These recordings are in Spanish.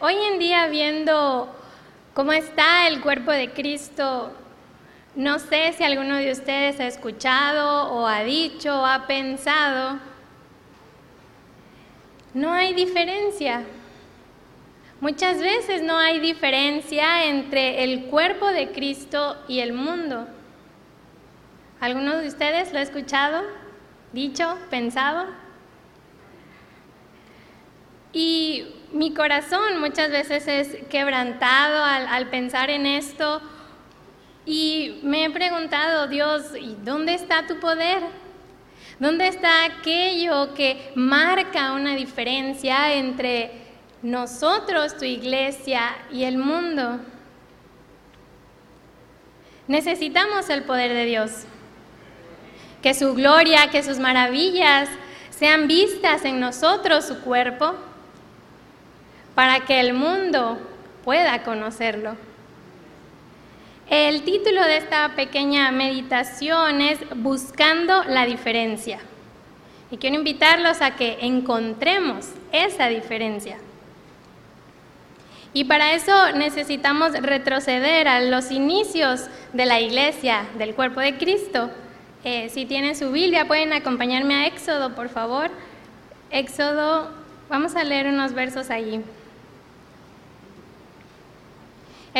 Hoy en día viendo cómo está el cuerpo de Cristo, no sé si alguno de ustedes ha escuchado o ha dicho o ha pensado, no hay diferencia. Muchas veces no hay diferencia entre el cuerpo de Cristo y el mundo. ¿Alguno de ustedes lo ha escuchado, dicho, pensado? Y mi corazón muchas veces es quebrantado al, pensar en esto y me he preguntado, Dios, ¿y dónde está tu poder? ¿Dónde está aquello que marca una diferencia entre nosotros, tu iglesia y el mundo? Necesitamos el poder de Dios. Que su gloria, que sus maravillas sean vistas en nosotros, su cuerpo para que el mundo pueda conocerlo. El título de esta pequeña meditación es Buscando la diferencia. Y quiero invitarlos a que encontremos esa diferencia. Y para eso necesitamos retroceder a los inicios de la iglesia, del cuerpo de Cristo. Eh, si tienen su Biblia, pueden acompañarme a Éxodo, por favor. Éxodo, vamos a leer unos versos allí.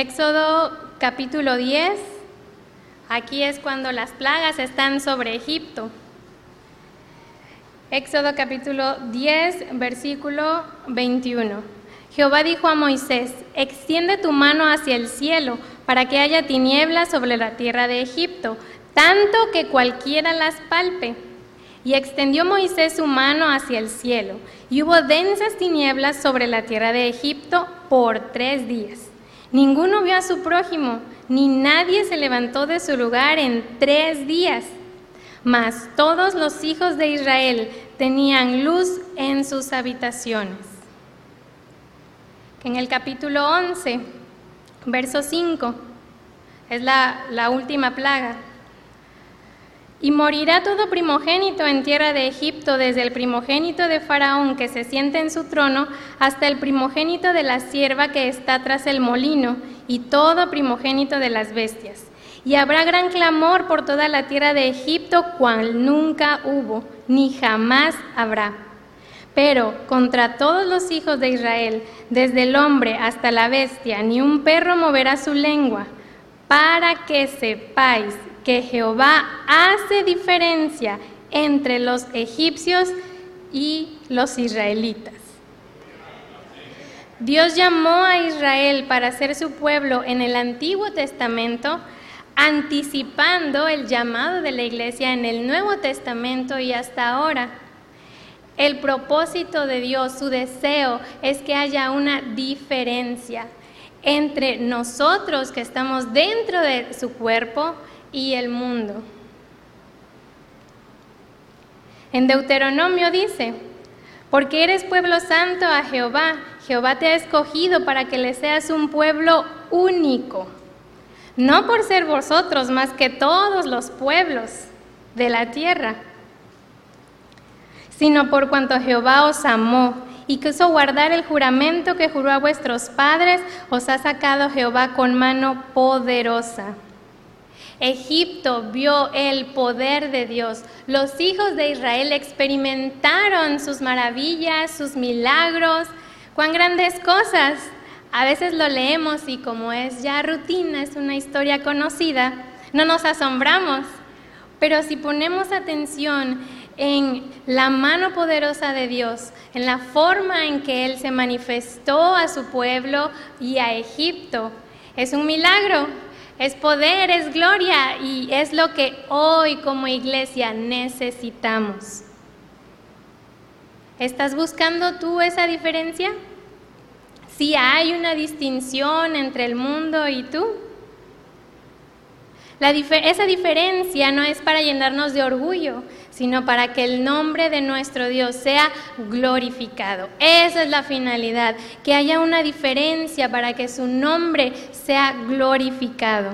Éxodo capítulo 10, aquí es cuando las plagas están sobre Egipto. Éxodo capítulo 10, versículo 21. Jehová dijo a Moisés, extiende tu mano hacia el cielo para que haya tinieblas sobre la tierra de Egipto, tanto que cualquiera las palpe. Y extendió Moisés su mano hacia el cielo, y hubo densas tinieblas sobre la tierra de Egipto por tres días. Ninguno vio a su prójimo, ni nadie se levantó de su lugar en tres días. Mas todos los hijos de Israel tenían luz en sus habitaciones. En el capítulo 11, verso 5, es la, la última plaga. Y morirá todo primogénito en tierra de Egipto, desde el primogénito de Faraón que se siente en su trono, hasta el primogénito de la sierva que está tras el molino, y todo primogénito de las bestias. Y habrá gran clamor por toda la tierra de Egipto, cual nunca hubo, ni jamás habrá. Pero contra todos los hijos de Israel, desde el hombre hasta la bestia, ni un perro moverá su lengua, para que sepáis que Jehová hace diferencia entre los egipcios y los israelitas. Dios llamó a Israel para ser su pueblo en el Antiguo Testamento, anticipando el llamado de la iglesia en el Nuevo Testamento y hasta ahora. El propósito de Dios, su deseo, es que haya una diferencia entre nosotros que estamos dentro de su cuerpo y el mundo. En Deuteronomio dice, porque eres pueblo santo a Jehová, Jehová te ha escogido para que le seas un pueblo único, no por ser vosotros más que todos los pueblos de la tierra, sino por cuanto Jehová os amó y quiso guardar el juramento que juró a vuestros padres, os ha sacado Jehová con mano poderosa. Egipto vio el poder de Dios. Los hijos de Israel experimentaron sus maravillas, sus milagros, cuán grandes cosas. A veces lo leemos y como es ya rutina, es una historia conocida, no nos asombramos. Pero si ponemos atención en la mano poderosa de Dios, en la forma en que Él se manifestó a su pueblo y a Egipto, es un milagro es poder, es gloria y es lo que hoy como iglesia necesitamos. ¿Estás buscando tú esa diferencia? Si hay una distinción entre el mundo y tú. Esa diferencia no es para llenarnos de orgullo, sino para que el nombre de nuestro Dios sea glorificado. Esa es la finalidad, que haya una diferencia para que su nombre sea glorificado.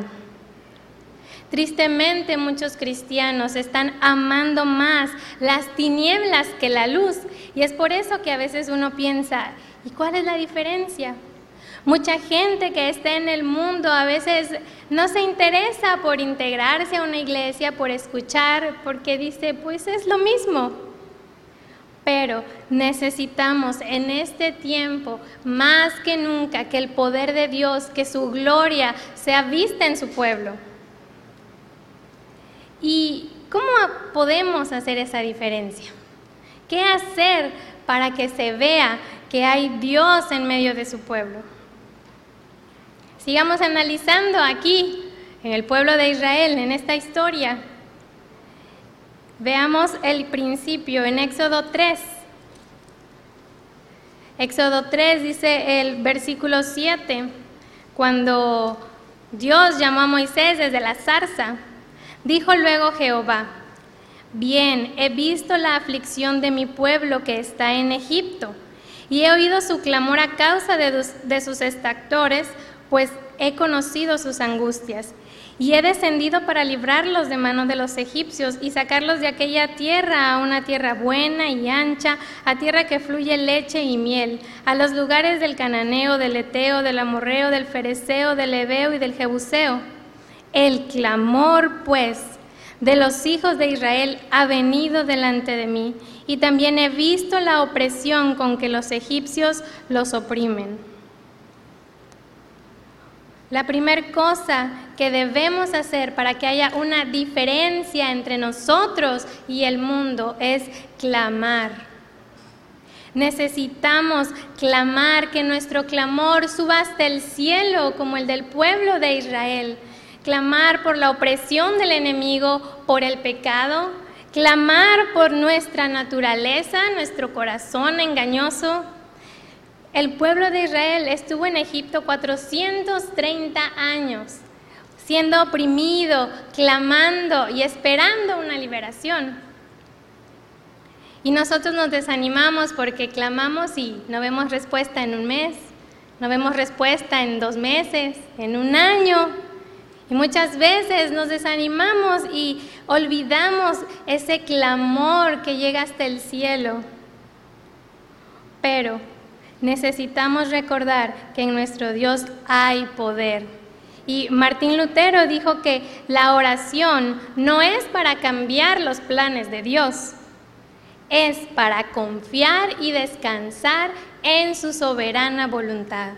Tristemente muchos cristianos están amando más las tinieblas que la luz y es por eso que a veces uno piensa, ¿Y cuál es la diferencia? Mucha gente que está en el mundo a veces no se interesa por integrarse a una iglesia, por escuchar, porque dice, pues es lo mismo. Pero necesitamos en este tiempo, más que nunca, que el poder de Dios, que su gloria sea vista en su pueblo. ¿Y cómo podemos hacer esa diferencia? ¿Qué hacer para que se vea que hay Dios en medio de su pueblo? Sigamos analizando aquí, en el pueblo de Israel, en esta historia. Veamos el principio en Éxodo 3. Éxodo 3 dice el versículo 7, cuando Dios llamó a Moisés desde la zarza, dijo luego Jehová, bien, he visto la aflicción de mi pueblo que está en Egipto, y he oído su clamor a causa de, sus extractores, pues he conocido sus angustias. Y he descendido para librarlos de mano de los egipcios y sacarlos de aquella tierra a una tierra buena y ancha, a tierra que fluye leche y miel, a los lugares del cananeo, del eteo, del amorreo, del fereceo, del ebeo y del jebuseo. El clamor, pues, de los hijos de Israel ha venido delante de mí, y también he visto la opresión con que los egipcios los oprimen. La primera cosa que debemos hacer para que haya una diferencia entre nosotros y el mundo es clamar. Necesitamos clamar, que nuestro clamor suba hasta el cielo como el del pueblo de Israel. Clamar por la opresión del enemigo, por el pecado. Clamar por nuestra naturaleza, nuestro corazón engañoso el pueblo de Israel estuvo en Egipto 430 años, siendo oprimido, clamando y esperando una liberación. Y nosotros nos desanimamos porque clamamos y no vemos respuesta en un mes, no vemos respuesta en dos meses, en un año. Y muchas veces nos desanimamos y olvidamos ese clamor que llega hasta el cielo. Pero necesitamos recordar que en nuestro Dios hay poder. Y Martín Lutero dijo que la oración no es para cambiar los planes de Dios, es para confiar y descansar en su soberana voluntad.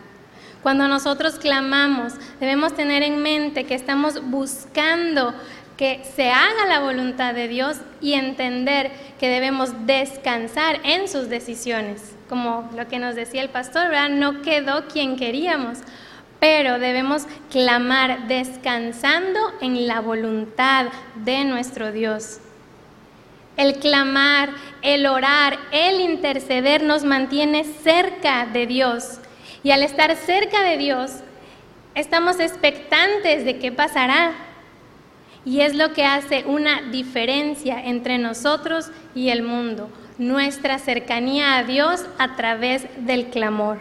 Cuando nosotros clamamos, debemos tener en mente que estamos buscando que se haga la voluntad de Dios y entender que debemos descansar en sus decisiones como lo que nos decía el pastor. No quedó quien queríamos, pero debemos clamar descansando en la voluntad de nuestro Dios. El clamar, el orar, el interceder nos mantiene cerca de Dios. Y al estar cerca de Dios, estamos expectantes de qué pasará. Y es lo que hace una diferencia entre nosotros y el mundo nuestra cercanía a Dios a través del clamor.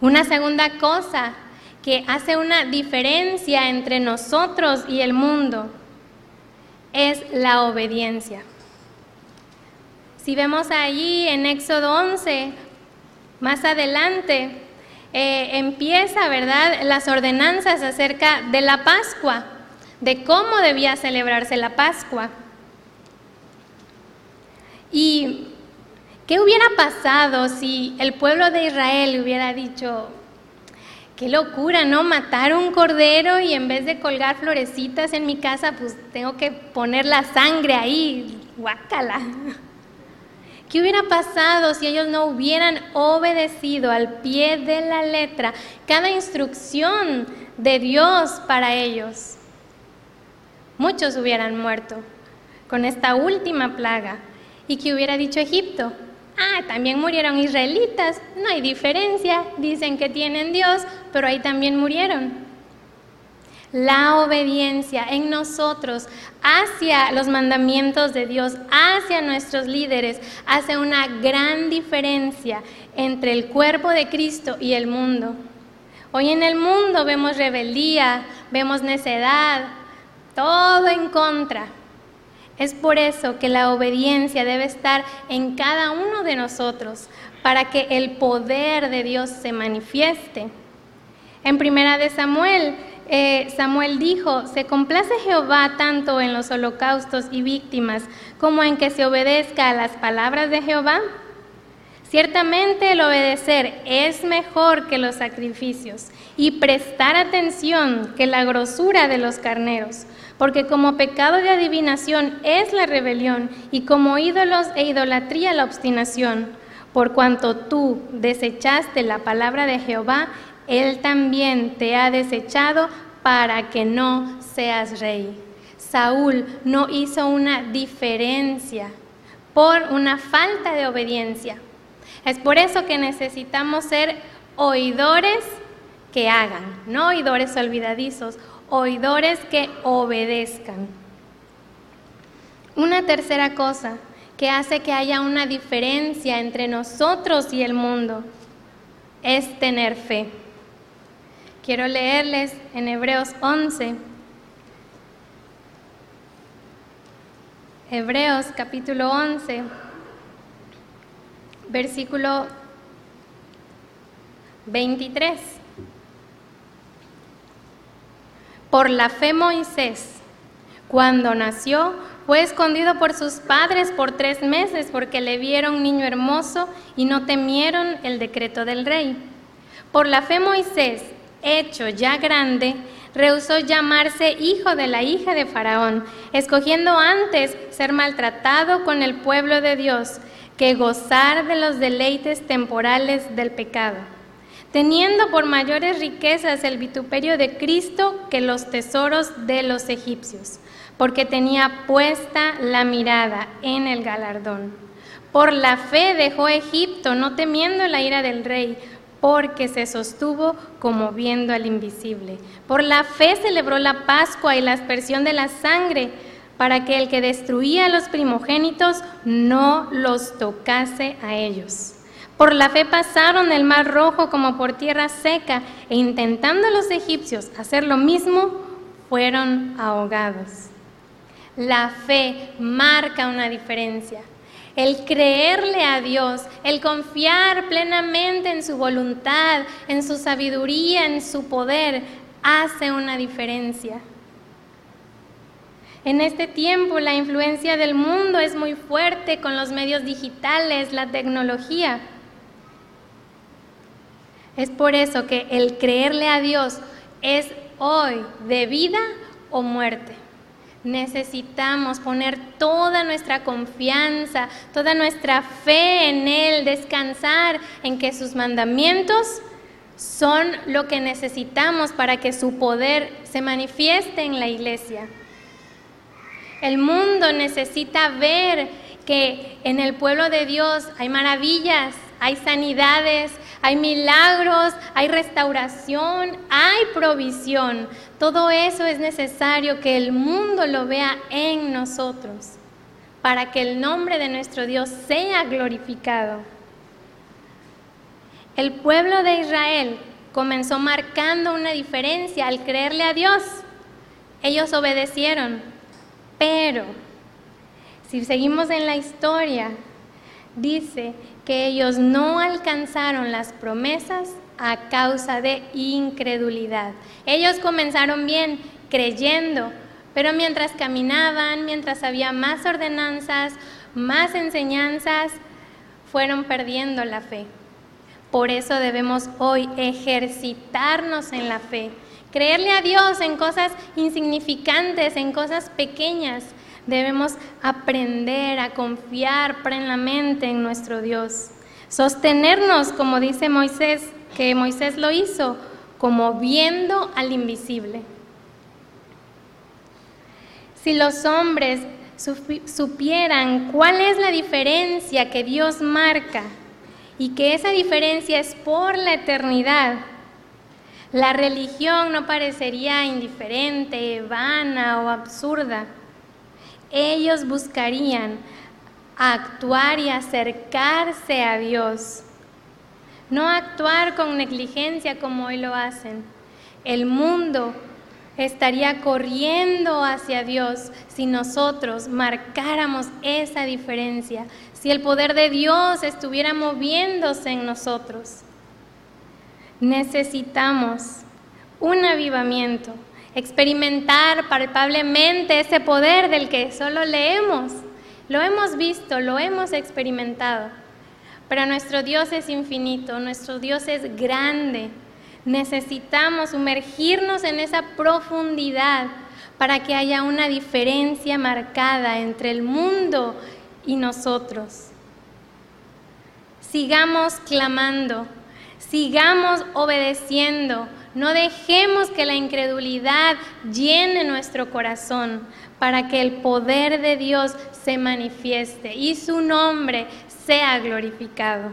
Una segunda cosa que hace una diferencia entre nosotros y el mundo es la obediencia. Si vemos allí en Éxodo 11, más adelante, eh, empieza, ¿verdad?, las ordenanzas acerca de la Pascua de cómo debía celebrarse la Pascua. ¿Y qué hubiera pasado si el pueblo de Israel hubiera dicho, qué locura, ¿no? Matar un cordero y en vez de colgar florecitas en mi casa, pues tengo que poner la sangre ahí, guácala. ¿Qué hubiera pasado si ellos no hubieran obedecido al pie de la letra cada instrucción de Dios para ellos? muchos hubieran muerto con esta última plaga. ¿Y que hubiera dicho Egipto? Ah, también murieron israelitas, no hay diferencia, dicen que tienen Dios, pero ahí también murieron. La obediencia en nosotros hacia los mandamientos de Dios, hacia nuestros líderes, hace una gran diferencia entre el cuerpo de Cristo y el mundo. Hoy en el mundo vemos rebeldía, vemos necedad, todo en contra. Es por eso que la obediencia debe estar en cada uno de nosotros para que el poder de Dios se manifieste. En primera de Samuel, eh, Samuel dijo, se complace Jehová tanto en los holocaustos y víctimas como en que se obedezca a las palabras de Jehová. Ciertamente el obedecer es mejor que los sacrificios y prestar atención que la grosura de los carneros, porque como pecado de adivinación es la rebelión y como ídolos e idolatría la obstinación. Por cuanto tú desechaste la palabra de Jehová, Él también te ha desechado para que no seas rey. Saúl no hizo una diferencia por una falta de obediencia. Es por eso que necesitamos ser oidores que hagan, no oidores olvidadizos, oidores que obedezcan. Una tercera cosa que hace que haya una diferencia entre nosotros y el mundo es tener fe. Quiero leerles en Hebreos 11. Hebreos capítulo 11, versículo 23. Por la fe Moisés, cuando nació, fue escondido por sus padres por tres meses porque le vieron niño hermoso y no temieron el decreto del rey. Por la fe Moisés, hecho ya grande, rehusó llamarse hijo de la hija de Faraón, escogiendo antes ser maltratado con el pueblo de Dios que gozar de los deleites temporales del pecado, teniendo por mayores riquezas el vituperio de Cristo que los tesoros de los egipcios, porque tenía puesta la mirada en el galardón. Por la fe dejó Egipto, no temiendo la ira del rey, porque se sostuvo como viendo al invisible. Por la fe celebró la Pascua y la aspersión de la sangre, para que el que destruía a los primogénitos no los tocase a ellos. Por la fe pasaron el mar rojo como por tierra seca, e intentando los egipcios hacer lo mismo, fueron ahogados. La fe marca una diferencia el creerle a Dios, el confiar plenamente en su voluntad, en su sabiduría, en su poder, hace una diferencia. En este tiempo la influencia del mundo es muy fuerte con los medios digitales, la tecnología. Es por eso que el creerle a Dios es hoy de vida o muerte. Necesitamos poner toda nuestra confianza, toda nuestra fe en Él, descansar en que sus mandamientos son lo que necesitamos para que su poder se manifieste en la iglesia. El mundo necesita ver que en el pueblo de Dios hay maravillas, hay sanidades, hay milagros, hay restauración, hay provisión. Todo eso es necesario que el mundo lo vea en nosotros para que el nombre de nuestro Dios sea glorificado. El pueblo de Israel comenzó marcando una diferencia al creerle a Dios. Ellos obedecieron, pero si seguimos en la historia, dice que ellos no alcanzaron las promesas a causa de incredulidad. Ellos comenzaron bien, creyendo, pero mientras caminaban, mientras había más ordenanzas, más enseñanzas, fueron perdiendo la fe. Por eso debemos hoy ejercitarnos en la fe, creerle a Dios en cosas insignificantes, en cosas pequeñas, Debemos aprender a confiar plenamente en nuestro Dios. Sostenernos, como dice Moisés, que Moisés lo hizo, como viendo al invisible. Si los hombres supieran cuál es la diferencia que Dios marca y que esa diferencia es por la eternidad, la religión no parecería indiferente, vana o absurda ellos buscarían actuar y acercarse a Dios, no actuar con negligencia como hoy lo hacen. El mundo estaría corriendo hacia Dios si nosotros marcáramos esa diferencia, si el poder de Dios estuviera moviéndose en nosotros. Necesitamos un avivamiento, experimentar palpablemente ese poder del que solo leemos. Lo hemos visto, lo hemos experimentado. Pero nuestro Dios es infinito, nuestro Dios es grande. Necesitamos sumergirnos en esa profundidad para que haya una diferencia marcada entre el mundo y nosotros. Sigamos clamando, sigamos obedeciendo, no dejemos que la incredulidad llene nuestro corazón para que el poder de Dios se manifieste y su nombre sea glorificado.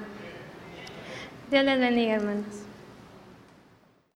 Dios les bendiga, hermanos.